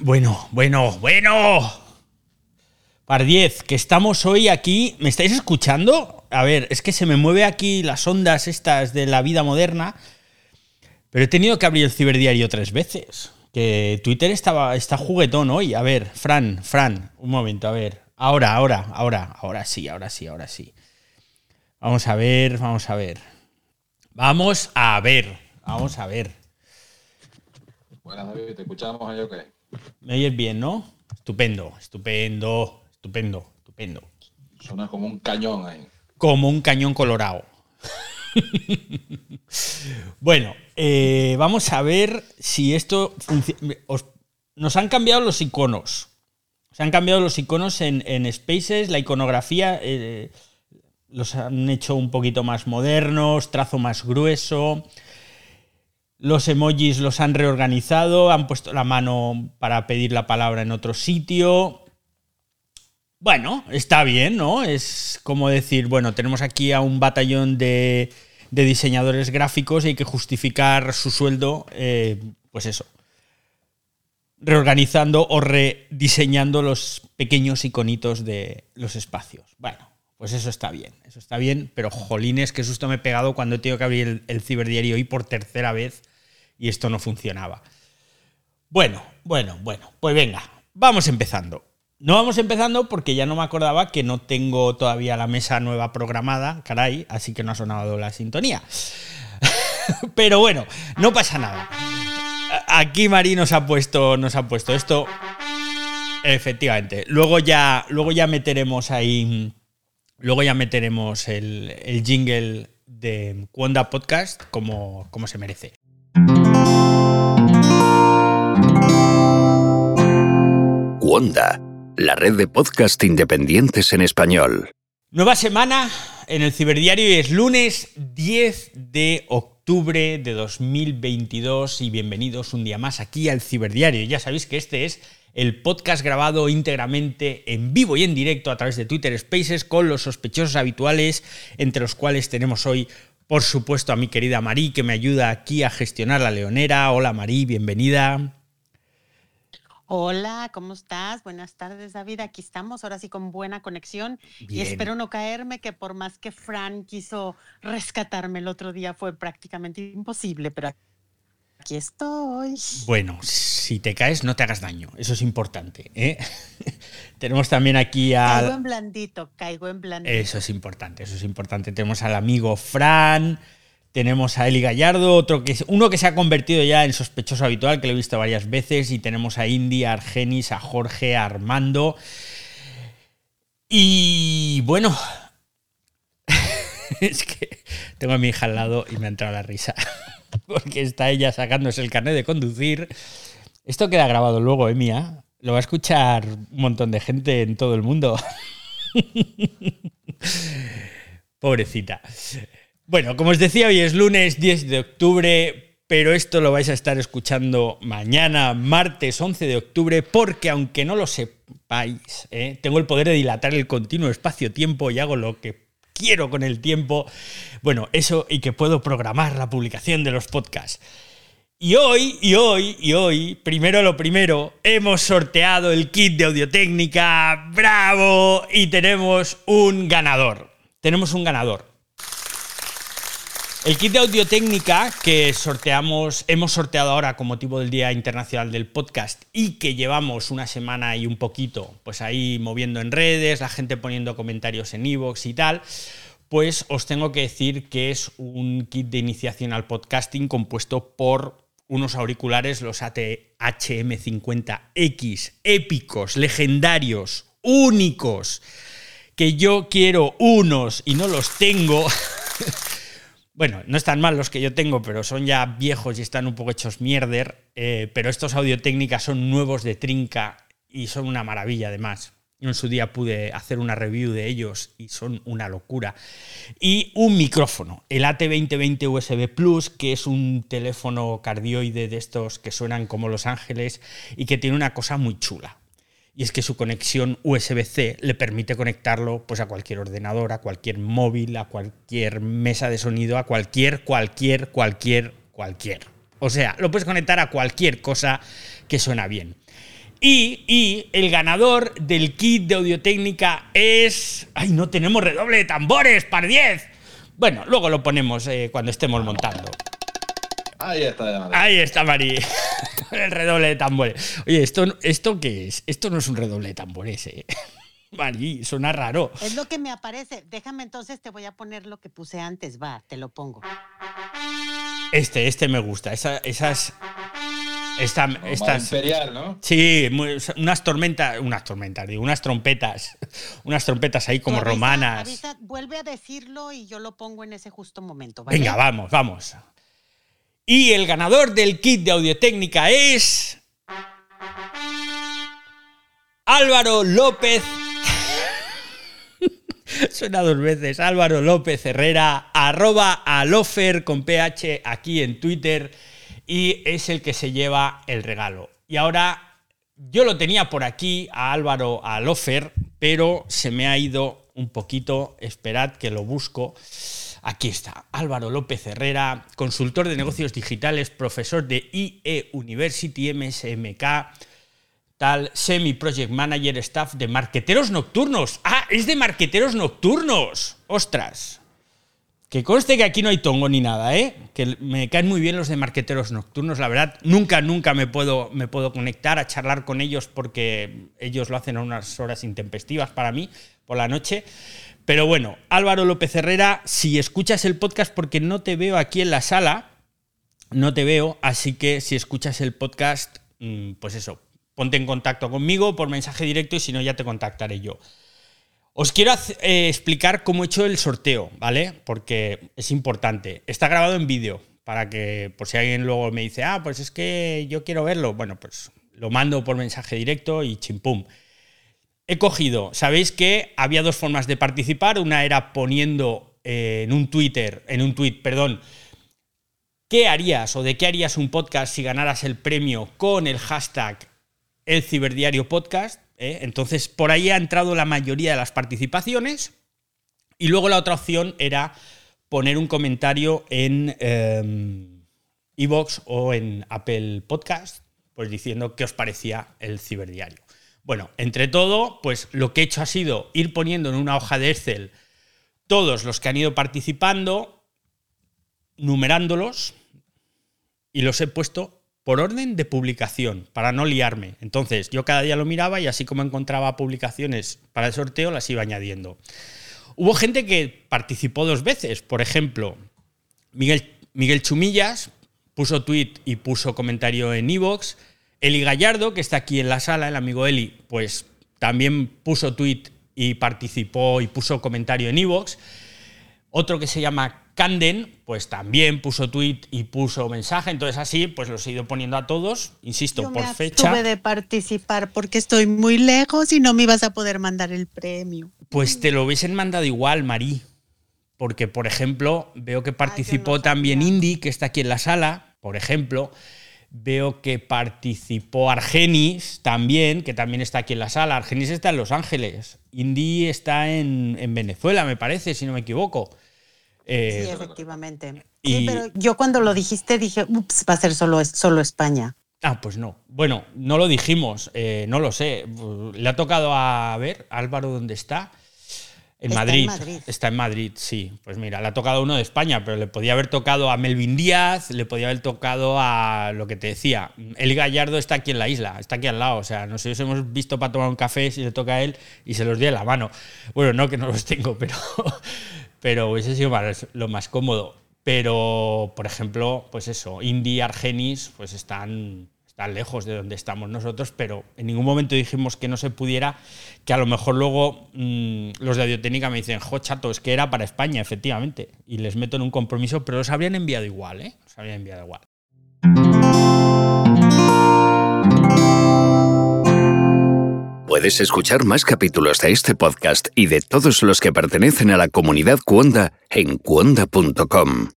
Bueno, bueno, bueno. Par 10, que estamos hoy aquí. ¿Me estáis escuchando? A ver, es que se me mueve aquí las ondas estas de la vida moderna. Pero he tenido que abrir el ciberdiario tres veces. Que Twitter estaba, está juguetón hoy. A ver, Fran, Fran, un momento, a ver. Ahora, ahora, ahora, ahora sí, ahora sí, ahora sí. Vamos a ver, vamos a ver. Vamos a ver, vamos a ver. Buenas, David, te escuchamos ahí, ok. Me oyes bien, ¿no? Estupendo, estupendo, estupendo, estupendo. Suena como un cañón ahí. Como un cañón colorado. bueno, eh, vamos a ver si esto funciona. Nos han cambiado los iconos. Se han cambiado los iconos en, en Spaces, la iconografía eh, los han hecho un poquito más modernos, trazo más grueso. Los emojis los han reorganizado, han puesto la mano para pedir la palabra en otro sitio. Bueno, está bien, ¿no? Es como decir, bueno, tenemos aquí a un batallón de, diseñadores gráficos y hay que justificar su sueldo, eh, pues eso, reorganizando o rediseñando los pequeños iconitos de los espacios. Bueno, pues eso está bien, eso está bien, pero jolines, qué susto me he pegado cuando he tenido que abrir el, ciberdiario hoy por tercera vez y esto no funcionaba. Bueno, bueno, bueno, pues venga, vamos empezando. No vamos empezando porque ya no me acordaba que no tengo todavía la mesa nueva programada, caray, así que no ha sonado la sintonía. Pero bueno, no pasa nada. Aquí Mari nos ha puesto, nos ha puesto esto. Efectivamente. Luego ya, luego ya meteremos ahí. Luego ya meteremos el, jingle de Cuonda Podcast como, como se merece. La red de podcast independientes en español. Nueva semana en el Ciberdiario y es lunes 10 de octubre de 2022 y bienvenidos un día más aquí al Ciberdiario. Ya sabéis que este es el podcast grabado íntegramente en vivo y en directo a través de Twitter Spaces con los sospechosos habituales, entre los cuales tenemos hoy, por supuesto, a mi querida Marí, que me ayuda aquí a gestionar la leonera. Hola Marí, bienvenida. Hola, ¿cómo estás? Buenas tardes, David. Aquí estamos, ahora sí con buena conexión. Y Bien. espero no caerme, que por más que Fran quiso rescatarme el otro día, fue prácticamente imposible, pero aquí estoy. Bueno, si te caes, no te hagas daño. Eso es importante. ¿eh? Tenemos también aquí Caigo al. en blandito, caigo en blandito. Eso es importante, eso es importante. Tenemos al amigo Fran, tenemos a Eli Gallardo, otro que, uno que se ha convertido ya en sospechoso habitual, que lo he visto varias veces, y tenemos a Indy, a Argenis, a Jorge, a Armando. Y bueno, es que tengo a mi hija al lado y me ha entrado la risa, porque está ella sacándose el carnet de conducir. Esto queda grabado luego, ¿eh? Lo va a escuchar un montón de gente en todo el mundo. Pobrecita. Bueno, como os decía, hoy es lunes 10 de octubre, pero esto lo vais a estar escuchando mañana, martes 11 de octubre, porque aunque no lo sepáis, ¿eh? tengo el poder de dilatar el continuo espacio-tiempo y hago lo que quiero con el tiempo. Bueno, eso y que puedo programar la publicación de los podcasts. Y hoy, y hoy, y hoy, primero lo primero, hemos sorteado el kit de audiotécnica, bravo, y tenemos un ganador. Tenemos un ganador. El kit de audiotécnica que sorteamos, hemos sorteado ahora con motivo del Día Internacional del Podcast y que llevamos una semana y un poquito, pues ahí moviendo en redes, la gente poniendo comentarios en iVoox y tal, pues os tengo que decir que es un kit de iniciación al podcasting compuesto por unos auriculares, los AT-HM50X, épicos, legendarios, únicos, que yo quiero unos y no los tengo. Bueno, no están mal los que yo tengo, pero son ya viejos y están un poco hechos mierder. eh, pero estos audio-técnicas son nuevos de trinca y son una maravilla además. Yo en su día pude hacer una review de ellos y son una locura. Y un micrófono, el AT2020 USB Plus, que es un teléfono cardioide de estos que suenan como Los Ángeles y que tiene una cosa muy chula y es que su conexión USB-C le permite conectarlo pues, a cualquier ordenador, a cualquier móvil, a cualquier mesa de sonido, a cualquier, cualquier, cualquier, cualquier. O sea, lo puedes conectar a cualquier cosa que suena bien. Y, y el ganador del kit de audiotécnica es... ¡Ay, no tenemos redoble de tambores, par 10! Bueno, luego lo ponemos eh, cuando estemos montando. Ahí está, ya, Madrid. Ahí está Mari. el redoble de tambores. Oye, ¿esto, ¿esto qué es? Esto no es un redoble de tambores, ¿eh? Mari, suena raro. Es lo que me aparece. Déjame entonces, te voy a poner lo que puse antes. Va, te lo pongo. Este, este me gusta. Esa- esas. Esta, estas. imperial, ¿no? Sí, unas tormentas. Unas tormentas, digo, unas trompetas. Unas trompetas ahí como avisa- romanas. avisa, vuelve a decirlo y yo lo pongo en ese justo momento. ¿vale? Venga, vamos, vamos. Y el ganador del kit de audiotécnica es. Álvaro López. Suena dos veces. Álvaro López Herrera, arroba alofer con PH aquí en Twitter. Y es el que se lleva el regalo. Y ahora yo lo tenía por aquí a Álvaro Alofer, pero se me ha ido un poquito. Esperad que lo busco. Aquí está, Álvaro López Herrera, consultor de negocios digitales, profesor de IE University MSMK, tal, semi-project manager, staff de marqueteros nocturnos. Ah, es de marqueteros nocturnos. Ostras. Que conste que aquí no hay tongo ni nada, ¿eh? Que me caen muy bien los de marqueteros nocturnos, la verdad. Nunca, nunca me puedo, me puedo conectar a charlar con ellos porque ellos lo hacen a unas horas intempestivas para mí, por la noche. Pero bueno, Álvaro López Herrera, si escuchas el podcast, porque no te veo aquí en la sala, no te veo, así que si escuchas el podcast, mm, pues eso, ponte en contacto conmigo por mensaje directo y si no ya te contactaré yo. Os quiero eh, explicar cómo he hecho el sorteo, ¿vale? Porque es importante. Está grabado en vídeo, para que por si alguien luego me dice, ah, pues es que yo quiero verlo, bueno, pues lo mando por mensaje directo y chimpum. He cogido, sabéis que había dos formas de participar, una era poniendo eh, en un Twitter, en un tweet, perdón, ¿qué harías o de qué harías un podcast si ganaras el premio con el hashtag el ciberdiario podcast? ¿eh? Entonces, por ahí ha entrado la mayoría de las participaciones. Y luego la otra opción era poner un comentario en Evox o en Apple Podcast, pues diciendo qué os parecía el ciberdiario. Bueno, entre todo, pues lo que he hecho ha sido ir poniendo en una hoja de Excel todos los que han ido participando, numerándolos, y los he puesto por orden de publicación, para no liarme. Entonces, yo cada día lo miraba y así como encontraba publicaciones para el sorteo, las iba añadiendo. Hubo gente que participó dos veces. Por ejemplo, Miguel, Miguel Chumillas puso tweet y puso comentario en Evox. Eli Gallardo, que está aquí en la sala, el amigo Eli, pues también puso tweet y participó y puso comentario en Evox. Otro que se llama Canden, pues también puso tweet y puso mensaje. Entonces así, pues los he ido poniendo a todos, insisto, Yo por me fecha. abstuve de participar porque estoy muy lejos y no me ibas a poder mandar el premio. Pues te lo hubiesen mandado igual, Marí. Porque, por ejemplo, veo que participó no también. Indy, que está aquí en la sala, por ejemplo. Veo que participó Argenis también, que también está aquí en la sala. Argenis está en Los Ángeles. Indy está en, en Venezuela, me parece, si no me equivoco. Eh, Sí, efectivamente. y- Sí, pero yo cuando lo dijiste dije, ups, va a ser solo, solo España. Ah, pues no. Bueno, no lo dijimos, eh, no lo sé. Le ha tocado a, ver, Álvaro, ¿dónde está? En Está en Madrid. Madrid. Está en Madrid, sí. Pues mira, le ha tocado uno de España, pero le podía haber tocado a Melvin Díaz, le podía haber tocado a lo que te decía. El Gallardo está aquí en la isla, está aquí al lado. O sea, nos hemos visto para tomar un café si le toca a él y se los di en la mano. Bueno, no que no los tengo, pero, pero hubiese sido más- lo más cómodo. Pero, por ejemplo, pues eso, Indy, Argenis, pues están, están lejos de donde estamos nosotros, pero en ningún momento dijimos que no se pudiera, que a lo mejor luego mm, los de Audiotécnica me dicen, jo, chato, es que era para España, efectivamente, y les meto en un compromiso, pero los habrían enviado igual, ¿eh? Los habrían enviado igual. Puedes escuchar más capítulos de este podcast y de todos los que pertenecen a la comunidad Cuonda en cuonda.com.